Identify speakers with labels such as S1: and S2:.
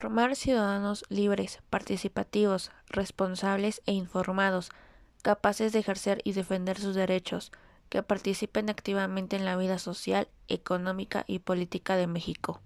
S1: Formar ciudadanos libres, participativos, responsables e informados, capaces de ejercer y defender sus derechos, que participen activamente en la vida social, económica y política de México.